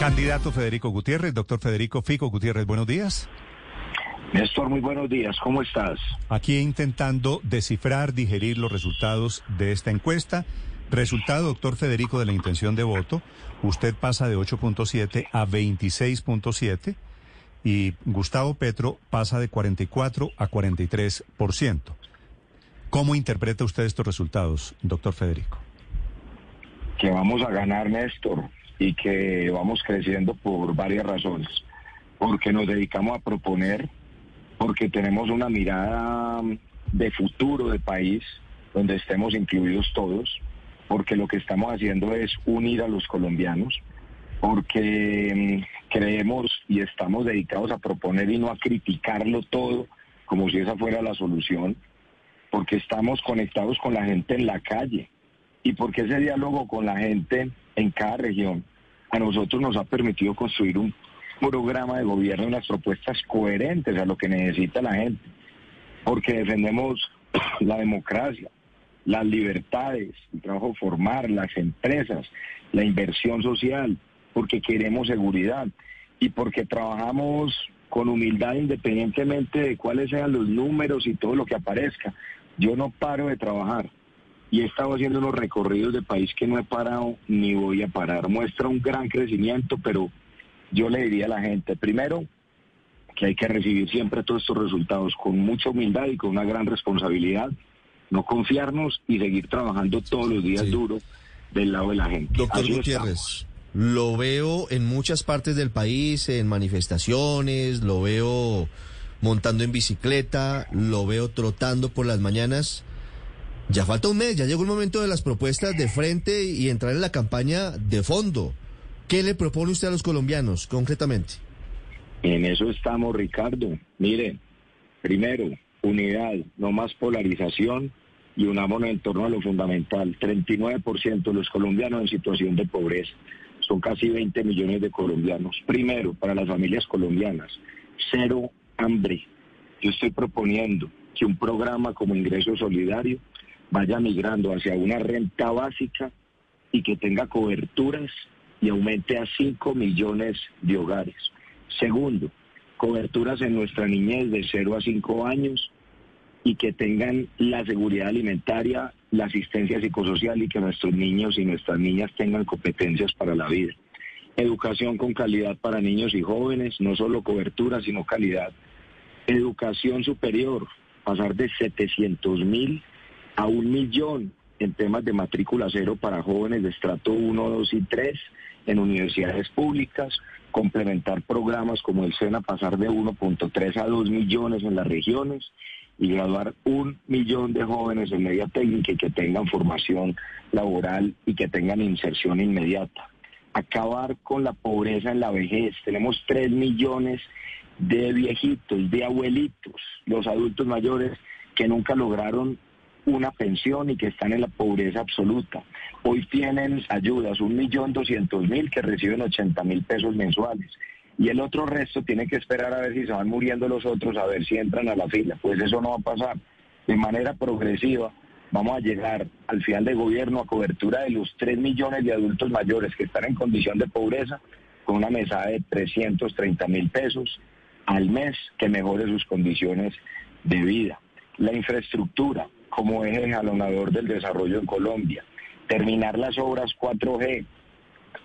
Candidato Federico Gutiérrez, doctor Federico Fico Gutiérrez, buenos días. Néstor, muy buenos días, ¿cómo estás? Aquí intentando descifrar, digerir los resultados de esta encuesta. Resultado, doctor Federico, de la intención de voto, usted pasa de 8.7 a 26.7 y Gustavo Petro pasa de 44 a 43%. ¿Cómo interpreta usted estos resultados, doctor Federico? Que vamos a ganar, Néstor, y que vamos creciendo por varias razones. Porque nos dedicamos a proponer, porque tenemos una mirada de futuro de país donde estemos incluidos todos, porque lo que estamos haciendo es unir a los colombianos, porque mm, creemos y estamos dedicados a proponer y no a criticarlo todo como si esa fuera la solución, porque estamos conectados con la gente en la calle y porque ese diálogo con la gente en cada región a nosotros nos ha permitido construir un programa de gobierno unas propuestas coherentes a lo que necesita la gente, porque defendemos la democracia, las libertades, el trabajo formal, las empresas, la inversión social, porque queremos seguridad y porque trabajamos con humildad independientemente de cuáles sean los números y todo lo que aparezca. Yo no paro de trabajar y he estado haciendo unos recorridos de país que no he parado ni voy a parar. Muestra un gran crecimiento, pero yo le diría a la gente, primero, que hay que recibir siempre todos estos resultados con mucha humildad y con una gran responsabilidad, no confiarnos y seguir trabajando todos los días duro del lado de la gente. Doctor Gutiérrez, lo veo en muchas partes del país, en manifestaciones, lo veo montando en bicicleta, lo veo trotando por las mañanas. Ya falta un mes, ya llegó el momento de las propuestas de frente y entrar en la campaña de fondo. ¿Qué le propone usted a los colombianos concretamente? En eso estamos, Ricardo. Mire, primero, unidad, no más polarización y unámonos en torno a lo fundamental. 39% de los colombianos en situación de pobreza. Son casi 20 millones de colombianos. Primero, para las familias colombianas, cero hambre. Yo estoy proponiendo que un programa como Ingreso Solidario vaya migrando hacia una renta básica y que tenga coberturas y aumente a 5 millones de hogares. Segundo, coberturas en nuestra niñez de 0 a 5 años y que tengan la seguridad alimentaria, la asistencia psicosocial y que nuestros niños y nuestras niñas tengan competencias para la vida. Educación con calidad para niños y jóvenes, no solo cobertura, sino calidad. Educación superior, pasar de 700 mil a un millón en temas de matrícula cero para jóvenes de estrato 1, 2 y 3 en universidades públicas, complementar programas como el SENA, pasar de 1.3 a 2 millones en las regiones y graduar un millón de jóvenes en media técnica y que tengan formación laboral y que tengan inserción inmediata. Acabar con la pobreza en la vejez. Tenemos 3 millones de viejitos, de abuelitos, los adultos mayores que nunca lograron una pensión y que están en la pobreza absoluta. Hoy tienen ayudas, un millón doscientos mil que reciben ochenta mil pesos mensuales. Y el otro resto tiene que esperar a ver si se van muriendo los otros, a ver si entran a la fila. Pues eso no va a pasar. De manera progresiva vamos a llegar al final de gobierno a cobertura de los tres millones de adultos mayores que están en condición de pobreza con una mesada de 330 mil pesos al mes que mejore sus condiciones de vida. La infraestructura, como eje jalonador del desarrollo en Colombia. Terminar las obras 4G,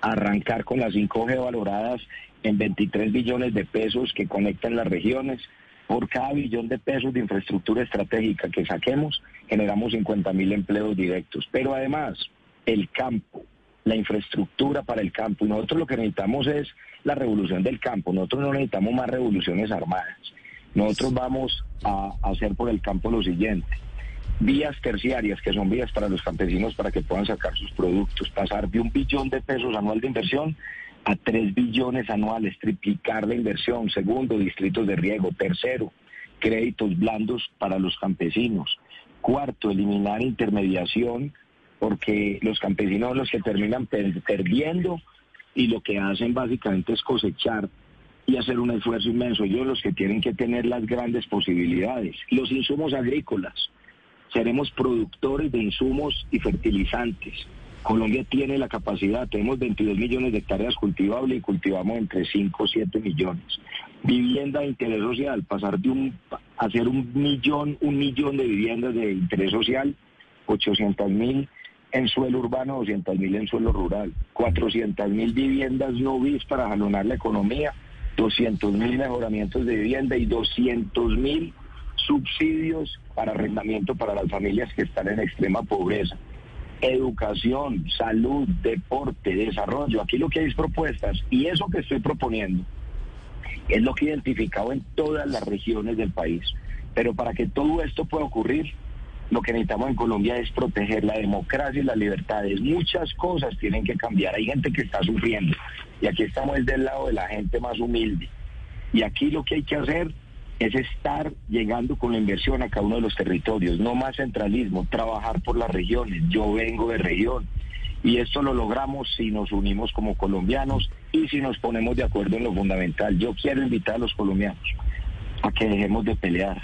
arrancar con las 5G valoradas en 23 billones de pesos que conectan las regiones. Por cada billón de pesos de infraestructura estratégica que saquemos, generamos 50 mil empleos directos. Pero además, el campo, la infraestructura para el campo. Nosotros lo que necesitamos es la revolución del campo. Nosotros no necesitamos más revoluciones armadas. Nosotros vamos a hacer por el campo lo siguiente vías terciarias, que son vías para los campesinos para que puedan sacar sus productos, pasar de un billón de pesos anual de inversión a tres billones anuales, triplicar la inversión, segundo, distritos de riego, tercero, créditos blandos para los campesinos, cuarto, eliminar intermediación, porque los campesinos son los que terminan perdiendo y lo que hacen básicamente es cosechar y hacer un esfuerzo inmenso. Ellos los que tienen que tener las grandes posibilidades. Los insumos agrícolas seremos productores de insumos y fertilizantes. Colombia tiene la capacidad, tenemos 22 millones de hectáreas cultivables y cultivamos entre 5 o 7 millones. Vivienda de interés social, pasar de un, hacer un millón, un millón de viviendas de interés social, 800 mil en suelo urbano, 200 mil en suelo rural, 400 mil viviendas no vis para jalonar la economía, 200 mil mejoramientos de vivienda y 200 mil subsidios para arrendamiento para las familias que están en extrema pobreza. Educación, salud, deporte, desarrollo. Aquí lo que hay es propuestas y eso que estoy proponiendo es lo que he identificado en todas las regiones del país. Pero para que todo esto pueda ocurrir, lo que necesitamos en Colombia es proteger la democracia y las libertades. Muchas cosas tienen que cambiar. Hay gente que está sufriendo y aquí estamos del lado de la gente más humilde. Y aquí lo que hay que hacer es estar llegando con la inversión a cada uno de los territorios, no más centralismo, trabajar por las regiones. Yo vengo de región y esto lo logramos si nos unimos como colombianos y si nos ponemos de acuerdo en lo fundamental. Yo quiero invitar a los colombianos a que dejemos de pelear,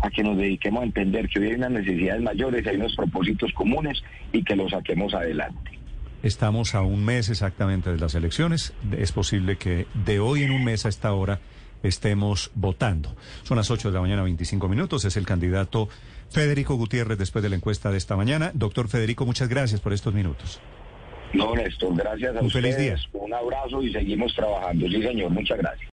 a que nos dediquemos a entender que hoy hay unas necesidades mayores, hay unos propósitos comunes y que los saquemos adelante. Estamos a un mes exactamente de las elecciones. Es posible que de hoy en un mes a esta hora estemos votando. Son las 8 de la mañana, 25 minutos. Es el candidato Federico Gutiérrez después de la encuesta de esta mañana. Doctor Federico, muchas gracias por estos minutos. No, Néstor, gracias a Un ustedes. feliz día. Un abrazo y seguimos trabajando. Sí, señor, muchas gracias.